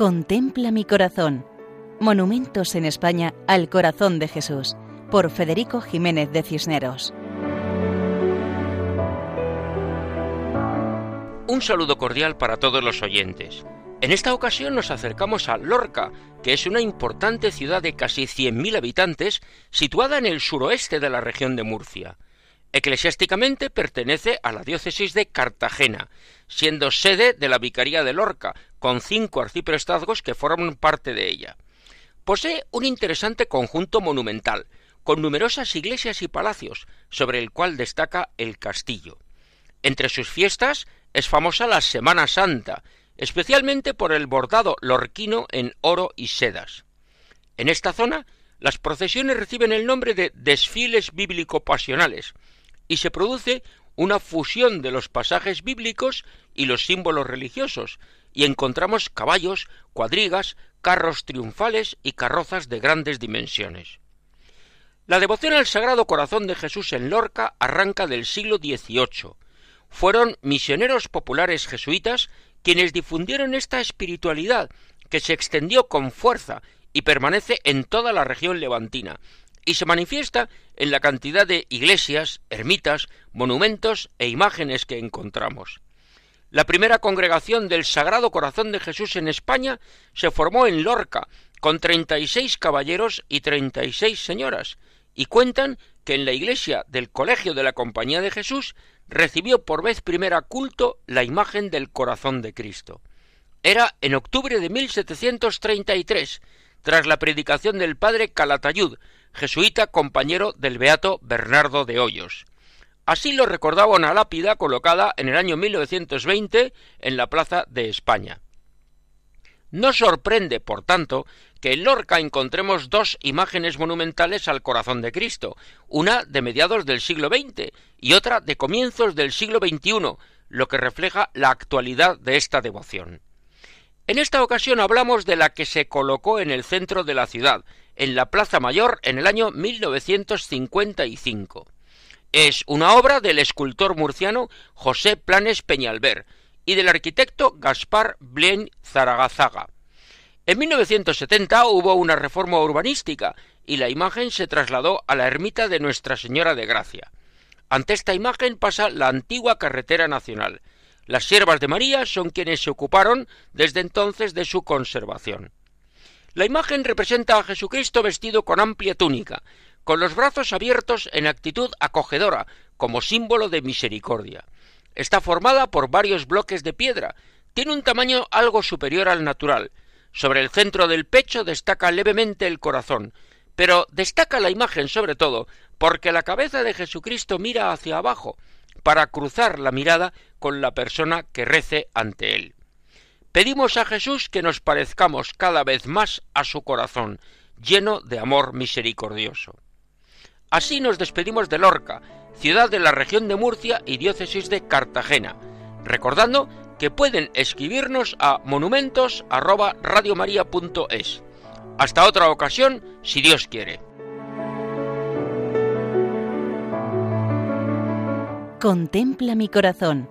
Contempla mi corazón. Monumentos en España al corazón de Jesús, por Federico Jiménez de Cisneros. Un saludo cordial para todos los oyentes. En esta ocasión nos acercamos a Lorca, que es una importante ciudad de casi 100.000 habitantes situada en el suroeste de la región de Murcia. Eclesiásticamente pertenece a la diócesis de Cartagena, siendo sede de la Vicaría de Lorca, con cinco arciprestazgos que forman parte de ella. Posee un interesante conjunto monumental, con numerosas iglesias y palacios, sobre el cual destaca el castillo. Entre sus fiestas es famosa la Semana Santa, especialmente por el bordado lorquino en oro y sedas. En esta zona, las procesiones reciben el nombre de desfiles bíblico-pasionales, y se produce una fusión de los pasajes bíblicos y los símbolos religiosos, y encontramos caballos, cuadrigas, carros triunfales y carrozas de grandes dimensiones. La devoción al Sagrado Corazón de Jesús en Lorca arranca del siglo XVIII. Fueron misioneros populares jesuitas quienes difundieron esta espiritualidad que se extendió con fuerza y permanece en toda la región levantina, y se manifiesta en la cantidad de iglesias, ermitas, monumentos e imágenes que encontramos. La primera congregación del Sagrado Corazón de Jesús en España se formó en Lorca, con treinta y seis caballeros y treinta y seis señoras, y cuentan que en la iglesia del Colegio de la Compañía de Jesús recibió por vez primera culto la imagen del corazón de Cristo. Era en octubre de 1733, tras la predicación del padre Calatayud, jesuita compañero del beato Bernardo de Hoyos. Así lo recordaba una lápida colocada en el año 1920 en la Plaza de España. No sorprende, por tanto, que en Lorca encontremos dos imágenes monumentales al corazón de Cristo, una de mediados del siglo XX y otra de comienzos del siglo XXI, lo que refleja la actualidad de esta devoción. En esta ocasión hablamos de la que se colocó en el centro de la ciudad, en la Plaza Mayor, en el año 1955. Es una obra del escultor murciano José Planes Peñalver y del arquitecto Gaspar Blien Zaragazaga. En 1970 hubo una reforma urbanística y la imagen se trasladó a la ermita de Nuestra Señora de Gracia. Ante esta imagen pasa la antigua carretera nacional. Las siervas de María son quienes se ocuparon desde entonces de su conservación. La imagen representa a Jesucristo vestido con amplia túnica, con los brazos abiertos en actitud acogedora, como símbolo de misericordia. Está formada por varios bloques de piedra, tiene un tamaño algo superior al natural. Sobre el centro del pecho destaca levemente el corazón, pero destaca la imagen sobre todo porque la cabeza de Jesucristo mira hacia abajo, para cruzar la mirada con la persona que rece ante él. Pedimos a Jesús que nos parezcamos cada vez más a su corazón, lleno de amor misericordioso. Así nos despedimos de Lorca, ciudad de la región de Murcia y diócesis de Cartagena, recordando que pueden escribirnos a monumentos@radiomaria.es. Hasta otra ocasión, si Dios quiere. Contempla mi corazón.